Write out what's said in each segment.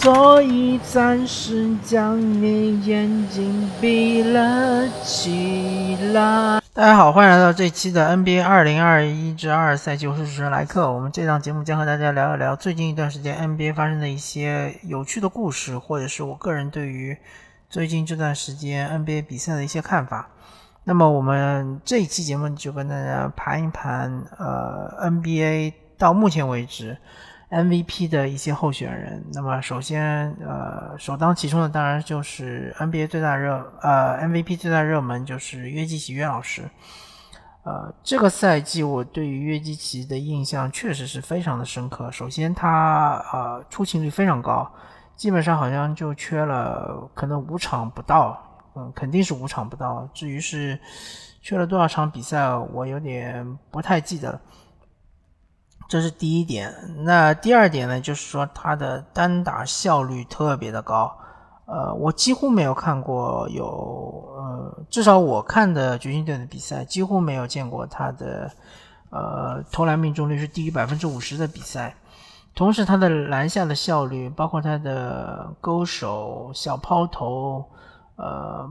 所以暂时将你眼睛闭了起来。大家好，欢迎来到这期的 NBA 二零二一至二赛季，我是主持人莱克。我们这档节目将和大家聊一聊最近一段时间 NBA 发生的一些有趣的故事，或者是我个人对于最近这段时间 NBA 比赛的一些看法。那么我们这一期节目就跟大家盘一盘，呃，NBA 到目前为止。MVP 的一些候选人，那么首先，呃，首当其冲的当然就是 NBA 最大热，呃，MVP 最大热门就是约基奇约老师。呃，这个赛季我对于约基奇的印象确实是非常的深刻。首先，他呃出勤率非常高，基本上好像就缺了可能五场不到，嗯，肯定是五场不到。至于是缺了多少场比赛，我有点不太记得了。这是第一点，那第二点呢？就是说他的单打效率特别的高，呃，我几乎没有看过有，呃，至少我看的掘金队的比赛，几乎没有见过他的，呃，投篮命中率是低于百分之五十的比赛。同时，他的篮下的效率，包括他的勾手、小抛投，呃，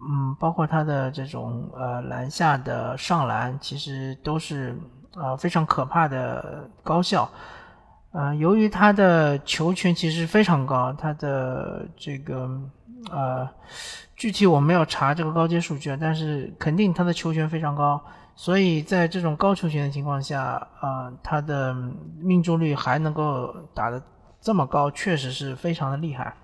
嗯，包括他的这种呃篮下的上篮，其实都是。啊，非常可怕的高效，呃，由于他的球权其实非常高，他的这个呃，具体我没有查这个高阶数据，但是肯定他的球权非常高，所以在这种高球权的情况下，啊，他的命中率还能够打得这么高，确实是非常的厉害。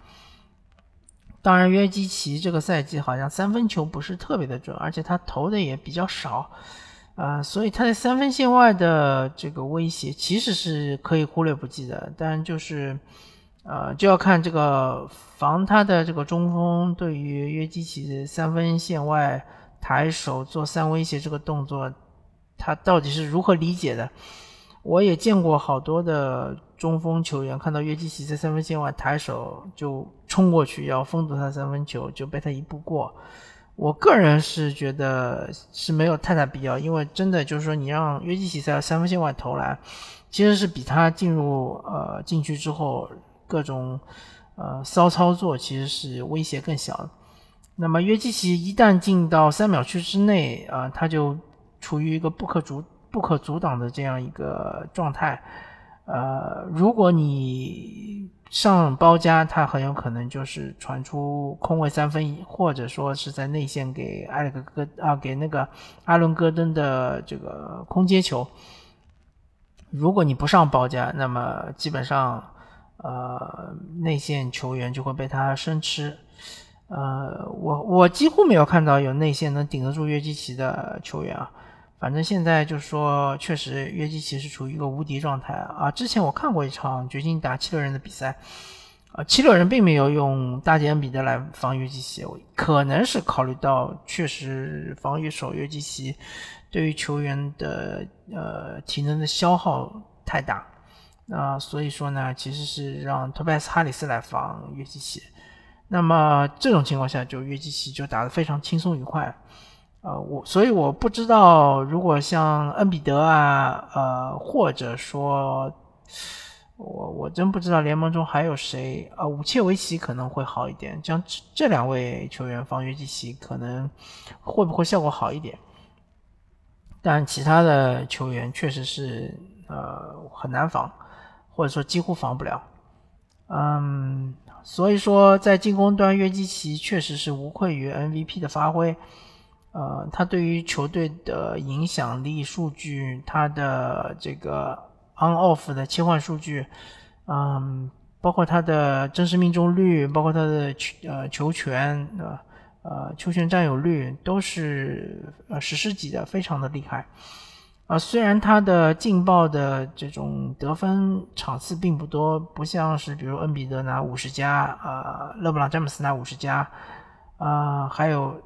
当然，约基奇这个赛季好像三分球不是特别的准，而且他投的也比较少。啊，所以他在三分线外的这个威胁其实是可以忽略不计的，但就是，呃，就要看这个防他的这个中锋对于约基奇的三分线外抬手做三威胁这个动作，他到底是如何理解的？我也见过好多的中锋球员看到约基奇在三分线外抬手就冲过去要封堵他三分球，就被他一步过。我个人是觉得是没有太大必要，因为真的就是说，你让约基奇在三分线外投篮，其实是比他进入呃禁区之后各种呃骚操作，其实是威胁更小。那么约基奇一旦进到三秒区之内啊，他就处于一个不可阻不可阻挡的这样一个状态。呃，如果你上包夹，他很有可能就是传出空位三分，或者说是在内线给艾里克戈啊，给那个阿伦戈登的这个空接球。如果你不上包夹，那么基本上呃内线球员就会被他生吃。呃，我我几乎没有看到有内线能顶得住约基奇的球员啊。反正现在就是说，确实约基奇是处于一个无敌状态啊！之前我看过一场掘金打七六人的比赛，啊，七六人并没有用大吉恩比德来防约基奇，可能是考虑到确实防御守约基奇对于球员的呃体能的消耗太大，啊，所以说呢，其实是让托拜斯哈里斯来防约基奇，那么这种情况下，就约基奇就打得非常轻松愉快。呃，我所以我不知道，如果像恩比德啊，呃，或者说，我我真不知道联盟中还有谁啊，武切维奇可能会好一点，像这这两位球员防约基奇可能会不会效果好一点？但其他的球员确实是呃很难防，或者说几乎防不了。嗯，所以说在进攻端，约基奇确实是无愧于 MVP 的发挥。呃，他对于球队的影响力数据，他的这个 on off 的切换数据，嗯，包括他的真实命中率，包括他的呃球权，呃呃球权占有率都是呃史诗级的，非常的厉害。啊，虽然他的劲爆的这种得分场次并不多，不像是比如恩比德拿五十加，啊，勒布朗詹姆斯拿五十加，啊，还有。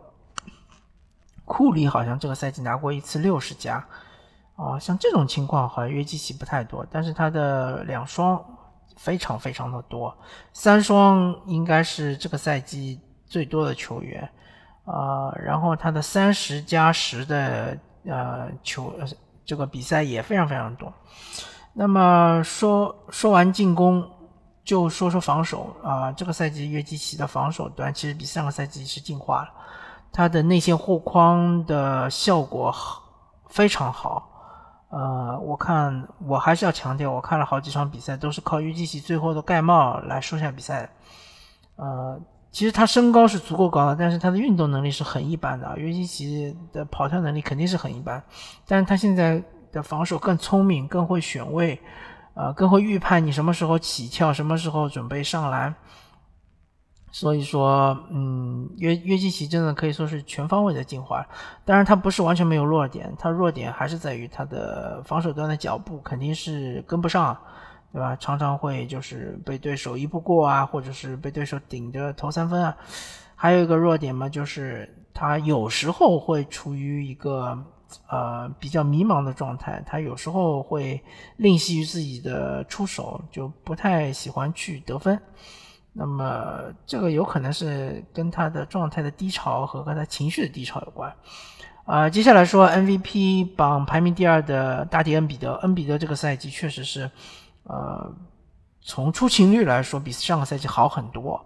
库里好像这个赛季拿过一次六十加，啊，像这种情况好像约基奇不太多，但是他的两双非常非常的多，三双应该是这个赛季最多的球员，啊，然后他的三十加十的呃球这个比赛也非常非常多。那么说说完进攻，就说说防守啊，这个赛季约基奇的防守端其实比上个赛季是进化了，他的内线护框的效果非常好。呃，我看我还是要强调，我看了好几场比赛都是靠约基奇最后的盖帽来收下比赛。呃，其实他身高是足够高的，但是他的运动能力是很一般的。约基奇的跑跳能力肯定是很一般，但是他现在的防守更聪明，更会选位，呃，更会预判你什么时候起跳，什么时候准备上篮。所以说，嗯，约约基奇真的可以说是全方位的进化。当然，他不是完全没有弱点，他弱点还是在于他的防守端的脚步肯定是跟不上，对吧？常常会就是被对手一步过啊，或者是被对手顶着投三分啊。还有一个弱点嘛，就是他有时候会处于一个呃比较迷茫的状态，他有时候会吝惜于自己的出手，就不太喜欢去得分。那么这个有可能是跟他的状态的低潮和跟他情绪的低潮有关，啊，接下来说 MVP 榜排名第二的大帝恩比德，恩比德这个赛季确实是，呃，从出勤率来说比上个赛季好很多，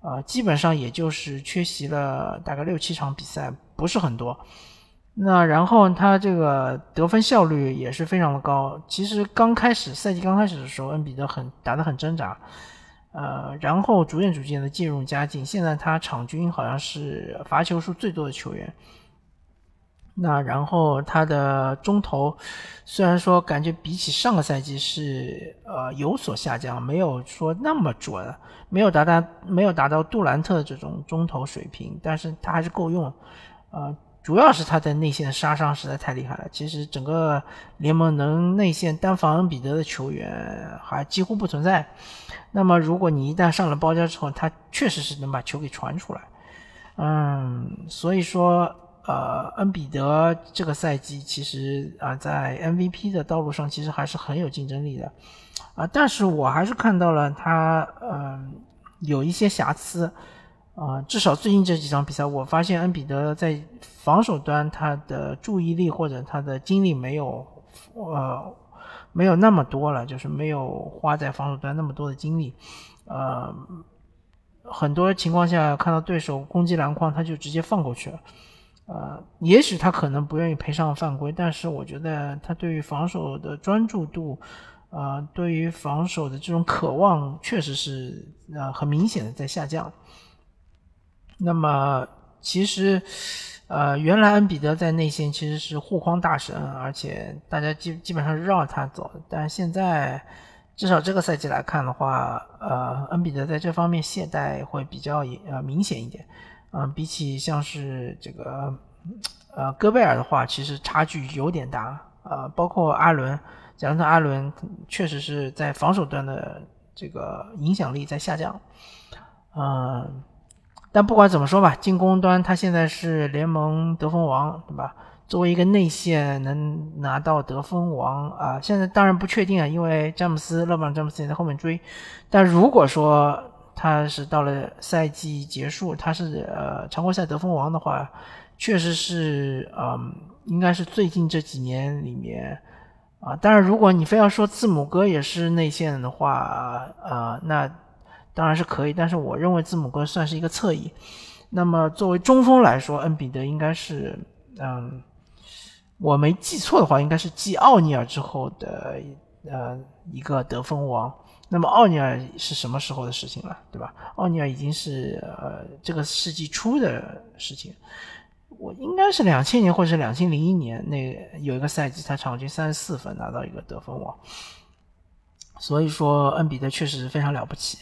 呃，基本上也就是缺席了大概六七场比赛，不是很多。那然后他这个得分效率也是非常的高，其实刚开始赛季刚开始的时候，恩比德很打得很挣扎。呃，然后逐渐逐渐的渐入佳境。现在他场均好像是罚球数最多的球员。那然后他的中投，虽然说感觉比起上个赛季是呃有所下降，没有说那么准，没有达到没有达到杜兰特这种中投水平，但是他还是够用。呃，主要是他的内线杀伤实在太厉害了。其实整个联盟能内线单防恩比德的球员还几乎不存在。那么，如果你一旦上了包夹之后，他确实是能把球给传出来。嗯，所以说，呃，恩比德这个赛季其实啊，在 MVP 的道路上其实还是很有竞争力的啊。但是我还是看到了他，嗯，有一些瑕疵啊。至少最近这几场比赛，我发现恩比德在防守端他的注意力或者他的精力没有，呃。没有那么多了，就是没有花在防守端那么多的精力，呃，很多情况下看到对手攻击篮筐，他就直接放过去了，呃，也许他可能不愿意赔上犯规，但是我觉得他对于防守的专注度，呃，对于防守的这种渴望，确实是呃很明显的在下降。那么其实。呃，原来恩比德在内线其实是护框大神，而且大家基基本上是绕他走。但现在，至少这个赛季来看的话，呃，恩比德在这方面懈怠会比较呃明显一点。嗯，比起像是这个呃戈贝尔的话，其实差距有点大。呃，包括阿伦，讲到·阿伦确实是在防守端的这个影响力在下降。嗯。但不管怎么说吧，进攻端他现在是联盟得分王，对吧？作为一个内线能拿到得分王啊，现在当然不确定啊，因为詹姆斯、勒布朗·詹姆斯也在后面追。但如果说他是到了赛季结束，他是呃常规赛得分王的话，确实是嗯，应该是最近这几年里面啊。当然，如果你非要说字母哥也是内线的话啊，那。当然是可以，但是我认为字母哥算是一个侧翼。那么作为中锋来说，恩比德应该是，嗯，我没记错的话，应该是继奥尼尔之后的呃一个得分王。那么奥尼尔是什么时候的事情了，对吧？奥尼尔已经是呃这个世纪初的事情。我应该是两千年或者是两千零一年那有一个赛季，他场均三十四分拿到一个得分王。所以说，恩比德确实非常了不起。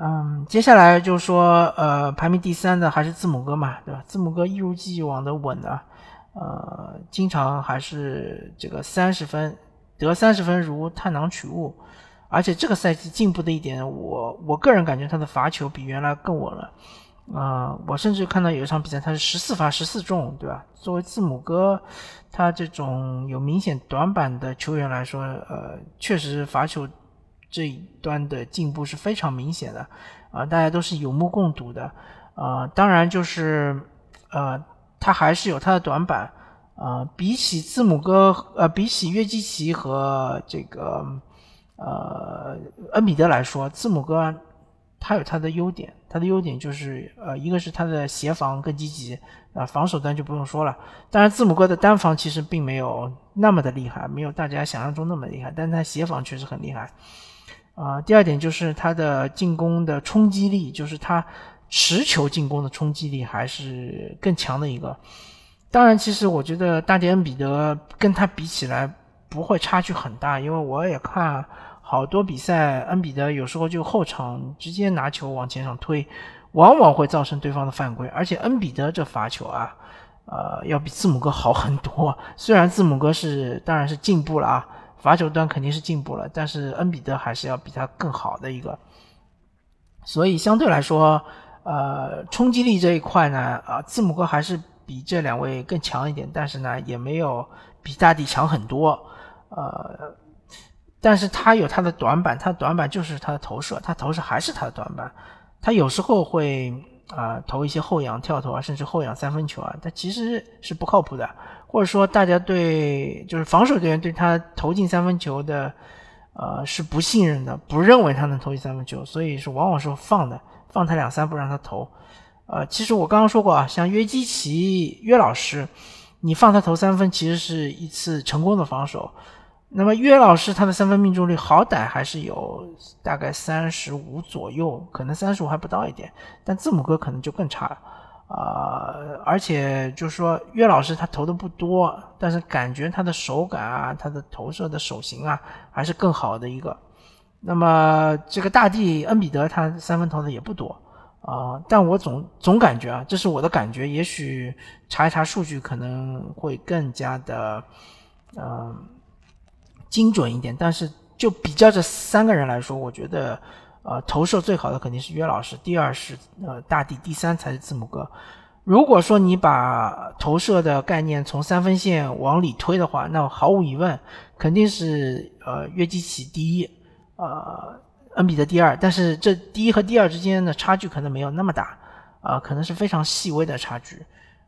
嗯，接下来就说，呃，排名第三的还是字母哥嘛，对吧？字母哥一如既往的稳啊，呃，经常还是这个三十分得三十分如探囊取物，而且这个赛季进步的一点，我我个人感觉他的罚球比原来更稳了，啊，我甚至看到有一场比赛他是十四罚十四中，对吧？作为字母哥，他这种有明显短板的球员来说，呃，确实罚球。这一端的进步是非常明显的，啊，大家都是有目共睹的，啊，当然就是，呃，他还是有他的短板，啊，比起字母哥，呃，比起约基奇和这个，呃，恩比德来说，字母哥他有他的优点，他的优点就是呃，一个是他的协防更积极，啊，防守端就不用说了。当然，字母哥的单防其实并没有那么的厉害，没有大家想象中那么厉害，但他协防确实很厉害。啊，第二点就是他的进攻的冲击力，就是他持球进攻的冲击力还是更强的一个。当然，其实我觉得大帝恩比德跟他比起来不会差距很大，因为我也看好多比赛，恩比德有时候就后场直接拿球往前场推，往往会造成对方的犯规。而且恩比德这罚球啊，呃，要比字母哥好很多。虽然字母哥是当然是进步了啊，罚球端肯定是进步了，但是恩比德还是要比他更好的一个。所以相对来说，呃，冲击力这一块呢，啊，字母哥还是。比这两位更强一点，但是呢，也没有比大帝强很多。呃，但是他有他的短板，他的短板就是他的投射，他投射还是他的短板。他有时候会啊投一些后仰跳投啊，甚至后仰三分球啊，他其实是不靠谱的。或者说，大家对就是防守队员对他投进三分球的呃是不信任的，不认为他能投进三分球，所以是往往是放的，放他两三步让他投。呃，其实我刚刚说过啊，像约基奇约老师，你放他投三分，其实是一次成功的防守。那么约老师他的三分命中率好歹还是有大概三十五左右，可能三十五还不到一点，但字母哥可能就更差了啊。而且就是说约老师他投的不多，但是感觉他的手感啊，他的投射的手型啊，还是更好的一个。那么这个大帝恩比德他三分投的也不多。啊，但我总总感觉啊，这是我的感觉，也许查一查数据可能会更加的，嗯，精准一点。但是就比较这三个人来说，我觉得，呃，投射最好的肯定是约老师，第二是呃大地，第三才是字母哥。如果说你把投射的概念从三分线往里推的话，那毫无疑问肯定是呃约基奇第一，呃。恩比德第二，但是这第一和第二之间的差距可能没有那么大，啊，可能是非常细微的差距，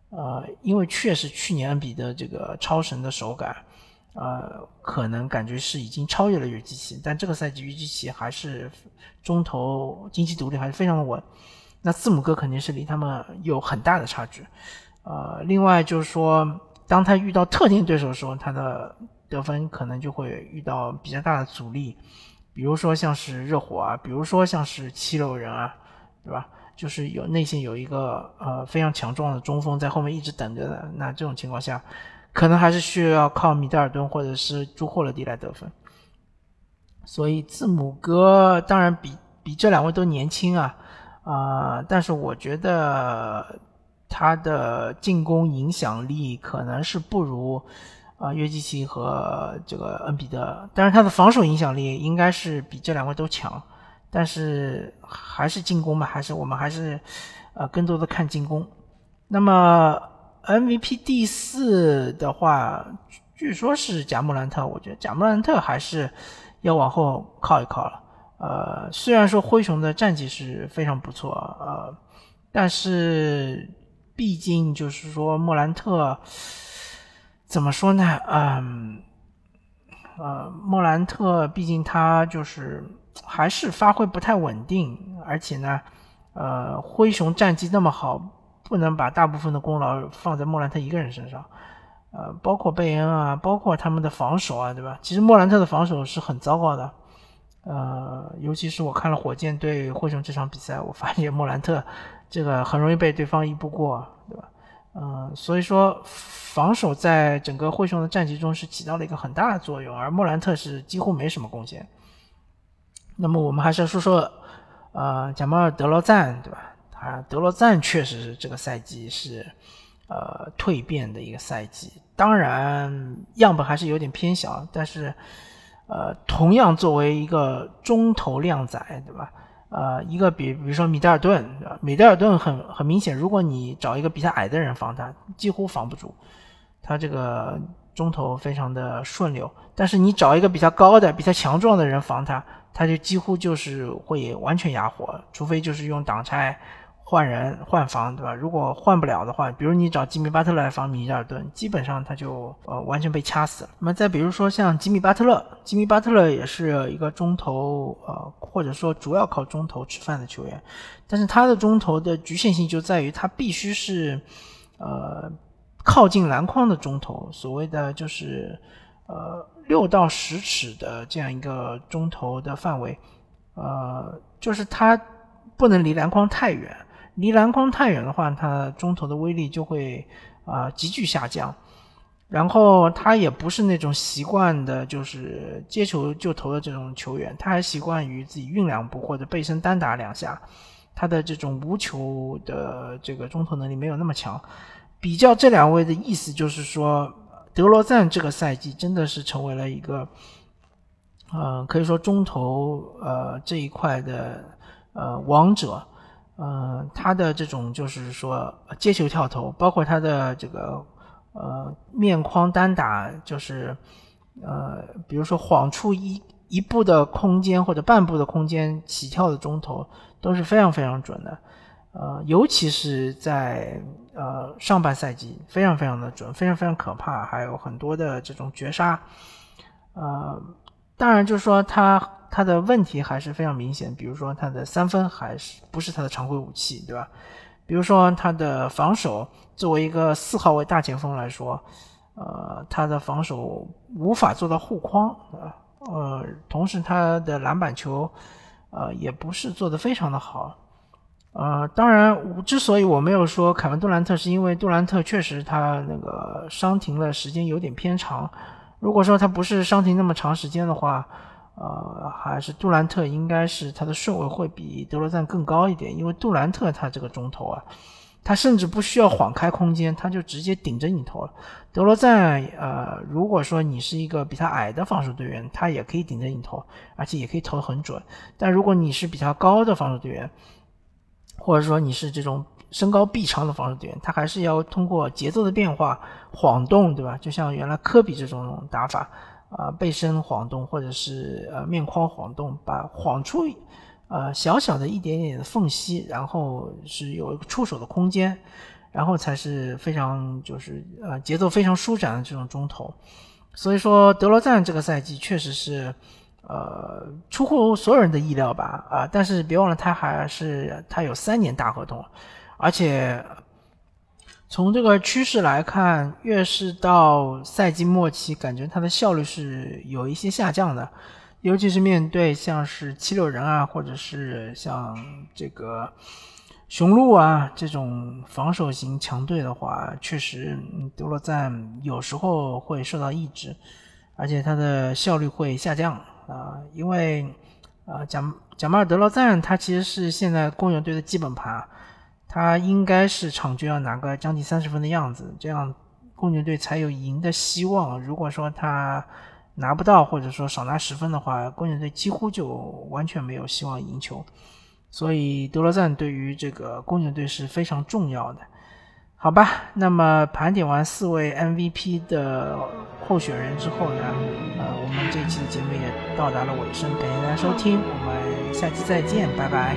呃，因为确实去年恩比德这个超神的手感，呃，可能感觉是已经超越了约基奇，但这个赛季约基奇还是中投经济独立还是非常的稳，那字母哥肯定是离他们有很大的差距，呃，另外就是说，当他遇到特定对手的时候，他的得分可能就会遇到比较大的阻力。比如说像是热火啊，比如说像是七六人啊，对吧？就是有内线有一个呃非常强壮的中锋在后面一直等着的，那这种情况下，可能还是需要靠米德尔顿或者是朱霍勒迪来得分。所以字母哥当然比比这两位都年轻啊啊，但是我觉得他的进攻影响力可能是不如。啊，约基奇和这个恩比德，但是他的防守影响力应该是比这两位都强，但是还是进攻嘛，还是我们还是呃更多的看进攻。那么 MVP 第四的话，据说是贾莫兰特，我觉得贾莫兰特还是要往后靠一靠了。呃，虽然说灰熊的战绩是非常不错，呃，但是毕竟就是说莫兰特。怎么说呢？嗯，呃，莫兰特毕竟他就是还是发挥不太稳定，而且呢，呃，灰熊战绩那么好，不能把大部分的功劳放在莫兰特一个人身上。呃，包括贝恩啊，包括他们的防守啊，对吧？其实莫兰特的防守是很糟糕的。呃，尤其是我看了火箭对灰熊这场比赛，我发现莫兰特这个很容易被对方一步过，对吧？嗯，所以说防守在整个灰熊的战绩中是起到了一个很大的作用，而莫兰特是几乎没什么贡献。那么我们还是要说说，呃，贾马尔德罗赞，对吧？啊德罗赞确实是这个赛季是呃蜕变的一个赛季，当然样本还是有点偏小，但是呃，同样作为一个中投靓仔，对吧？呃，一个比比如说米德尔顿，米德尔顿很很明显，如果你找一个比他矮的人防他，几乎防不住，他这个中投非常的顺溜。但是你找一个比他高的、比他强壮的人防他，他就几乎就是会完全哑火，除非就是用挡拆，换人换防，对吧？如果换不了的话，比如你找吉米巴特勒来防米切尔顿，基本上他就呃完全被掐死了。那么再比如说像吉米巴特勒，吉米巴特勒也是一个中投，呃或者说主要靠中投吃饭的球员，但是他的中投的局限性就在于他必须是呃靠近篮筐的中投，所谓的就是呃六到十尺的这样一个中投的范围，呃就是他不能离篮筐太远。离篮筐太远的话，他中投的威力就会啊急剧下降。然后他也不是那种习惯的，就是接球就投的这种球员，他还习惯于自己运两步或者背身单打两下。他的这种无球的这个中投能力没有那么强。比较这两位的意思就是说，德罗赞这个赛季真的是成为了一个，呃，可以说中投呃这一块的呃王者。呃，他的这种就是说接球跳投，包括他的这个呃面框单打，就是呃比如说晃出一一步的空间或者半步的空间起跳的中投都是非常非常准的，呃，尤其是在呃上半赛季非常非常的准，非常非常可怕，还有很多的这种绝杀，呃，当然就是说他。他的问题还是非常明显，比如说他的三分还是不是他的常规武器，对吧？比如说他的防守，作为一个四号位大前锋来说，呃，他的防守无法做到护框，呃，同时他的篮板球，呃，也不是做得非常的好，呃，当然，之所以我没有说凯文杜兰特，是因为杜兰特确实他那个伤停的时间有点偏长，如果说他不是伤停那么长时间的话。呃，还是杜兰特应该是他的顺位会比德罗赞更高一点，因为杜兰特他这个中投啊，他甚至不需要晃开空间，他就直接顶着你投了。德罗赞，呃，如果说你是一个比他矮的防守队员，他也可以顶着你投，而且也可以投很准。但如果你是比较高的防守队员，或者说你是这种身高臂长的防守队员，他还是要通过节奏的变化晃动，对吧？就像原来科比这种打法。啊，背身晃动，或者是呃面框晃动，把晃出呃小小的一点点的缝隙，然后是有一个出手的空间，然后才是非常就是呃节奏非常舒展的这种中投。所以说德罗赞这个赛季确实是呃出乎所有人的意料吧啊，但是别忘了他还是他有三年大合同，而且。从这个趋势来看，越是到赛季末期，感觉他的效率是有一些下降的，尤其是面对像是七六人啊，或者是像这个雄鹿啊这种防守型强队的话，确实德罗赞有时候会受到抑制，而且他的效率会下降啊，因为啊贾贾马尔德罗赞他其实是现在公牛队的基本盘。他应该是场均要拿个将近三十分的样子，这样公牛队才有赢的希望。如果说他拿不到，或者说少拿十分的话，公牛队几乎就完全没有希望赢球。所以德罗赞对于这个公牛队是非常重要的，好吧？那么盘点完四位 MVP 的候选人之后呢，呃，我们这期的节目也到达了尾声，感谢大家收听，我们下期再见，拜拜。